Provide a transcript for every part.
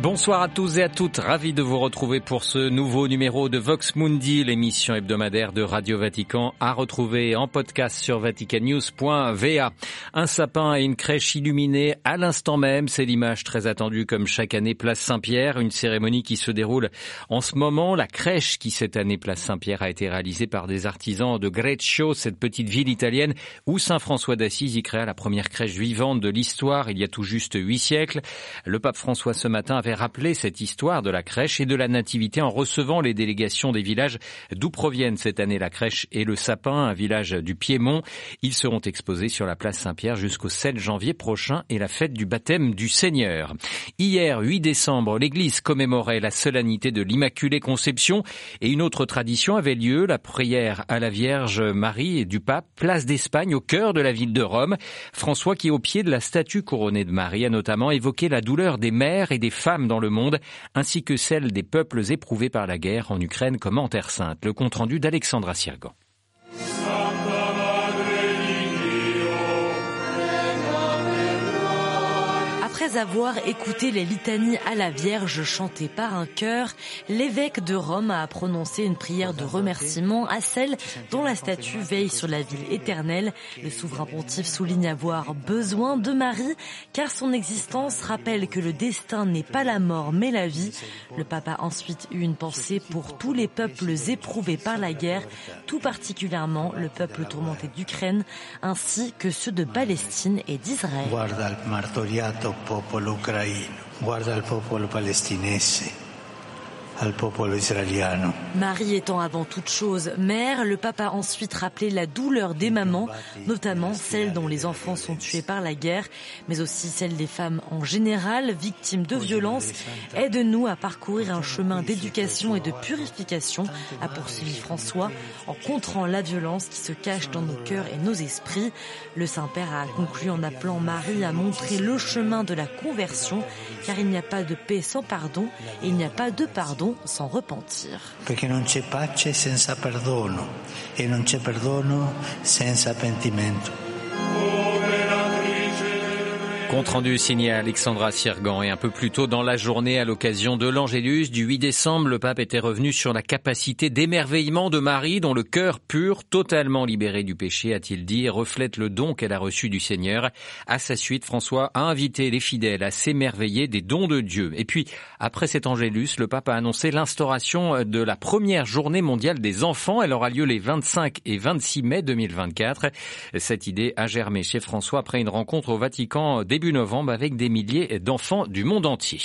Bonsoir à tous et à toutes, ravi de vous retrouver pour ce nouveau numéro de Vox Mundi, l'émission hebdomadaire de Radio Vatican, à retrouver en podcast sur vaticanews.va. Un sapin et une crèche illuminée à l'instant même, c'est l'image très attendue comme chaque année Place Saint-Pierre, une cérémonie qui se déroule en ce moment. La crèche qui cette année Place Saint-Pierre a été réalisée par des artisans de Greccio, cette petite ville italienne où Saint François d'Assise y créa la première crèche vivante de l'histoire il y a tout juste huit siècles. Le pape François ce matin avait rappelé cette histoire de la crèche et de la nativité en recevant les délégations des villages d'où proviennent cette année la crèche et le sapin, un village du Piémont. Ils seront exposés sur la place Saint-Pierre jusqu'au 7 janvier prochain et la fête du baptême du Seigneur. Hier, 8 décembre, l'église commémorait la solennité de l'Immaculée Conception et une autre tradition avait lieu, la prière à la Vierge Marie et du pape, place d'Espagne au cœur de la ville de Rome. François qui, au pied de la statue couronnée de Marie, a notamment évoqué la douleur des mères et des femmes dans le monde, ainsi que celle des peuples éprouvés par la guerre en Ukraine comme en Terre Sainte. Le compte-rendu d'Alexandra Sirgan. Après avoir écouté les litanies à la Vierge chantées par un chœur, l'évêque de Rome a prononcé une prière de remerciement à celle dont la statue veille sur la ville éternelle. Le souverain pontife souligne avoir besoin de Marie car son existence rappelle que le destin n'est pas la mort mais la vie. Le pape a ensuite eu une pensée pour tous les peuples éprouvés par la guerre, tout particulièrement le peuple tourmenté d'Ukraine ainsi que ceux de Palestine et d'Israël. popolo ucraino, guarda al popolo palestinese. Marie étant avant toute chose mère, le pape a ensuite rappelé la douleur des mamans, notamment celles dont les enfants sont tués par la guerre, mais aussi celle des femmes en général, victimes de violences. Aide-nous à parcourir un chemin d'éducation et de purification, a poursuivi François, en contrant la violence qui se cache dans nos cœurs et nos esprits. Le Saint-Père a conclu en appelant Marie à montrer le chemin de la conversion, car il n'y a pas de paix sans pardon et il n'y a pas de pardon sans repentir. Perché non c'è pace senza perdono e non c'è perdono senza pentimento. Compte rendu signé Alexandra Sirgan et un peu plus tôt dans la journée à l'occasion de l'Angélus du 8 décembre, le pape était revenu sur la capacité d'émerveillement de Marie dont le cœur pur, totalement libéré du péché, a-t-il dit, reflète le don qu'elle a reçu du Seigneur. À sa suite, François a invité les fidèles à s'émerveiller des dons de Dieu. Et puis, après cet Angélus, le pape a annoncé l'instauration de la première journée mondiale des enfants. Elle aura lieu les 25 et 26 mai 2024. Cette idée a germé chez François après une rencontre au Vatican début novembre avec des milliers d'enfants du monde entier.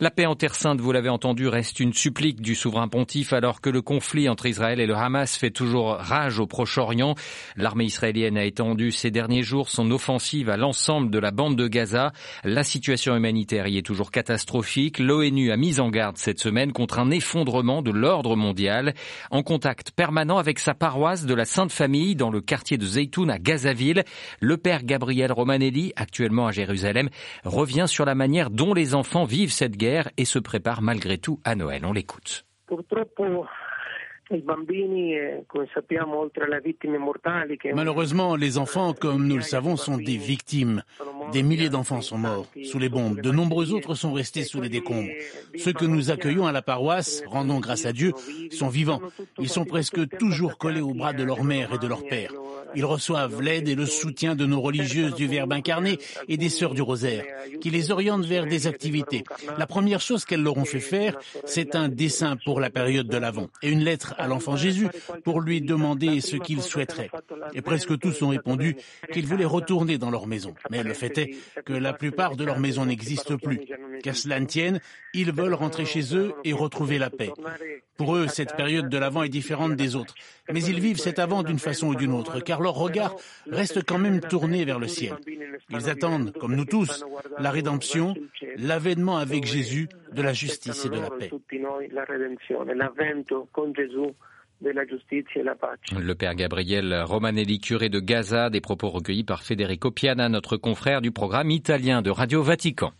La paix en Terre Sainte, vous l'avez entendu, reste une supplique du souverain pontife alors que le conflit entre Israël et le Hamas fait toujours rage au Proche-Orient. L'armée israélienne a étendu ces derniers jours son offensive à l'ensemble de la bande de Gaza. La situation humanitaire y est toujours catastrophique. L'ONU a mis en garde cette semaine contre un effondrement de l'ordre mondial. En contact permanent avec sa paroisse de la Sainte Famille dans le quartier de Zeytoun à Gazaville, le père Gabriel Romanelli, actuellement à Jérusalem, revient sur la manière dont les enfants vivent cette guerre et se préparent malgré tout à Noël. On l'écoute. Malheureusement, les enfants, comme nous le savons, sont des victimes. Des milliers d'enfants sont morts sous les bombes. De nombreux autres sont restés sous les décombres. Ceux que nous accueillons à la paroisse, rendons grâce à Dieu, sont vivants. Ils sont presque toujours collés aux bras de leur mère et de leur père. Ils reçoivent l'aide et le soutien de nos religieuses du Verbe incarné et des sœurs du Rosaire, qui les orientent vers des activités. La première chose qu'elles leur ont fait faire, c'est un dessin pour la période de l'Avent et une lettre à l'enfant Jésus pour lui demander ce qu'il souhaiterait. Et presque tous ont répondu qu'ils voulaient retourner dans leur maison. Mais le fait est que la plupart de leurs maisons n'existent plus. Qu'à cela ne tienne, ils veulent rentrer chez eux et retrouver la paix. Pour eux, cette période de l'Avent est différente des autres. Mais ils vivent cet Avent d'une façon ou d'une autre, car leur regard reste quand même tourné vers le ciel. Ils attendent, comme nous tous, la rédemption, l'avènement avec Jésus de la justice et de la paix. Le père Gabriel Romanelli, curé de Gaza, des propos recueillis par Federico Piana, notre confrère du programme italien de Radio Vatican.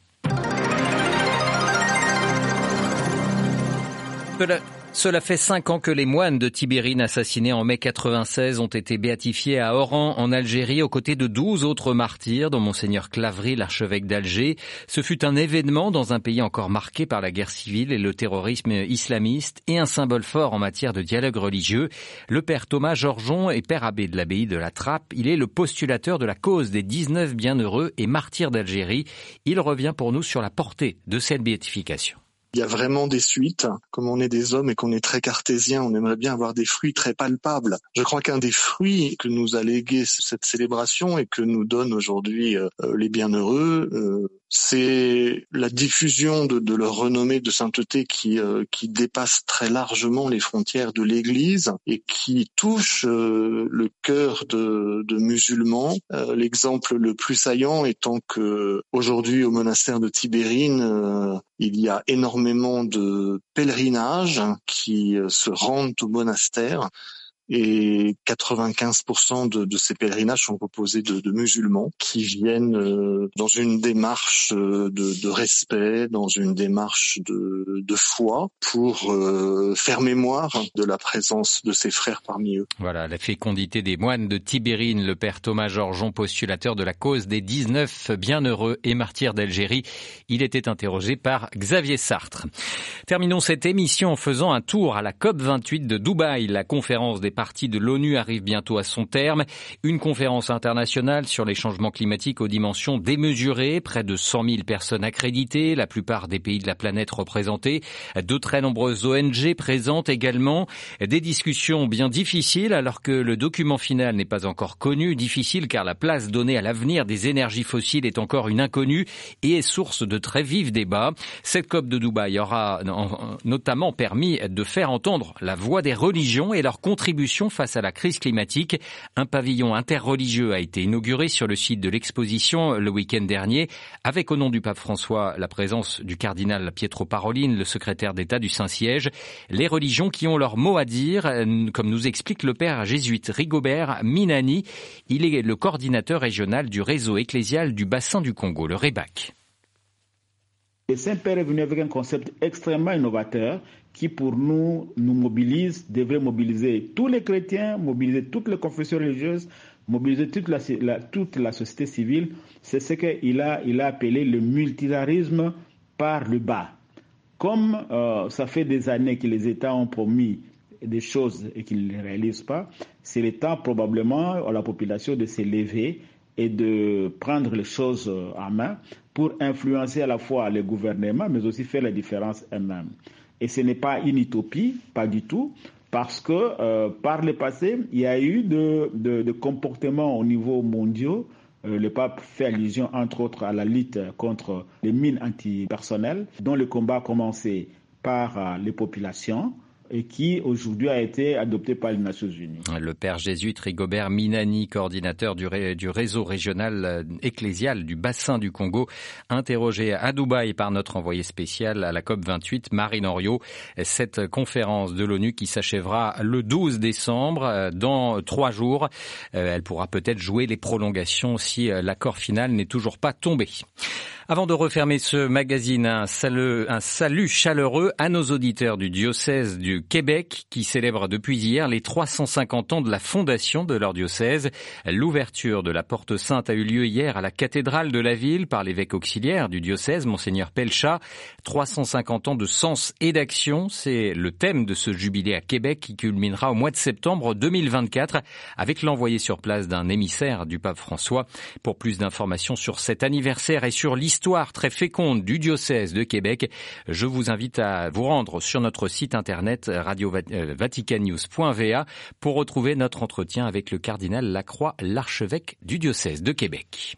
Cela fait cinq ans que les moines de Tibérine assassinés en mai 96 ont été béatifiés à Oran, en Algérie, aux côtés de douze autres martyrs, dont Monseigneur Clavry, l'archevêque d'Alger. Ce fut un événement dans un pays encore marqué par la guerre civile et le terrorisme islamiste et un symbole fort en matière de dialogue religieux. Le père Thomas Georgeon est père abbé de l'abbaye de la Trappe. Il est le postulateur de la cause des 19 bienheureux et martyrs d'Algérie. Il revient pour nous sur la portée de cette béatification il y a vraiment des suites. Comme on est des hommes et qu'on est très cartésien, on aimerait bien avoir des fruits très palpables. Je crois qu'un des fruits que nous a légué cette célébration et que nous donnent aujourd'hui euh, les bienheureux, euh, c'est la diffusion de, leur renommée de sainteté qui, euh, qui dépasse très largement les frontières de l'Église et qui touche le cœur de, de musulmans. L'exemple le plus saillant étant que aujourd'hui au monastère de Tibérine, il y a énormément de pèlerinages qui euh, se rendent au monastère et 95% de, de, ces pèlerinages sont composés de, de musulmans qui viennent euh, dans une démarche euh, de, de, respect, dans une démarche de, foi pour euh, faire mémoire de la présence de ses frères parmi eux. Voilà, la fécondité des moines de Tibérine, le père Thomas Georgeon, postulateur de la cause des 19 bienheureux et martyrs d'Algérie. Il était interrogé par Xavier Sartre. Terminons cette émission en faisant un tour à la COP 28 de Dubaï, la conférence des partie de l'ONU arrive bientôt à son terme. Une conférence internationale sur les changements climatiques aux dimensions démesurées, près de 100 000 personnes accréditées, la plupart des pays de la planète représentés, de très nombreuses ONG présentes également, des discussions bien difficiles alors que le document final n'est pas encore connu, difficile car la place donnée à l'avenir des énergies fossiles est encore une inconnue et est source de très vifs débats. Cette COP de Dubaï aura notamment permis de faire entendre la voix des religions et leur contribution face à la crise climatique. Un pavillon interreligieux a été inauguré sur le site de l'exposition le week-end dernier, avec au nom du pape François la présence du cardinal Pietro Parolin, le secrétaire d'État du Saint-Siège. Les religions qui ont leur mot à dire, comme nous explique le père jésuite Rigobert Minani. Il est le coordinateur régional du réseau ecclésial du bassin du Congo, le REBAC. Le Saint-Père est venu avec un concept extrêmement innovateur qui, pour nous, nous mobilise, devrait mobiliser tous les chrétiens, mobiliser toutes les confessions religieuses, mobiliser toute la, toute la société civile. C'est ce qu'il a, il a appelé le multilarisme par le bas. Comme euh, ça fait des années que les États ont promis des choses et qu'ils ne réalisent pas, c'est le temps probablement à la population de s'élever et de prendre les choses en main pour influencer à la fois les gouvernements, mais aussi faire la différence eux-mêmes. Et ce n'est pas une utopie, pas du tout, parce que euh, par le passé, il y a eu de, de, comportements au niveau mondial. Euh, le pape fait allusion, entre autres, à la lutte contre les mines antipersonnelles, dont le combat a commencé par euh, les populations et qui aujourd'hui a été adopté par les Nations Unies. Le père jésuite Rigobert Minani, coordinateur du, réseau régional euh, ecclésial du bassin du Congo, interrogé à Dubaï par notre envoyé spécial à la COP 28, Marine Henriot. Cette conférence de l'ONU qui s'achèvera le 12 décembre, euh, dans trois jours, euh, elle pourra peut-être jouer les prolongations si l'accord final n'est toujours pas tombé. Avant de refermer ce magazine, un salut, chaleureux à nos auditeurs du diocèse du Québec qui célèbrent depuis hier les 350 ans de la fondation de leur diocèse. L'ouverture de la porte sainte a eu lieu hier à la cathédrale de la ville par l'évêque auxiliaire du diocèse, monseigneur Pelcha. 350 ans de sens et d'action, c'est le thème de ce jubilé à Québec qui culminera au mois de septembre 2024 avec l'envoyé sur place d'un émissaire du pape François. Pour plus d'informations sur cet anniversaire et sur l'histoire histoire très féconde du diocèse de Québec, je vous invite à vous rendre sur notre site internet radiovaticannews.va pour retrouver notre entretien avec le cardinal Lacroix, l'archevêque du diocèse de Québec.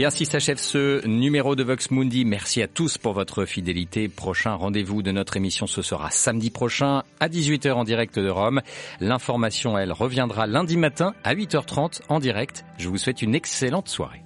Et ainsi s'achève ce numéro de Vox Mundi. Merci à tous pour votre fidélité. Prochain rendez-vous de notre émission, ce sera samedi prochain à 18h en direct de Rome. L'information, elle, reviendra lundi matin à 8h30 en direct. Je vous souhaite une excellente soirée.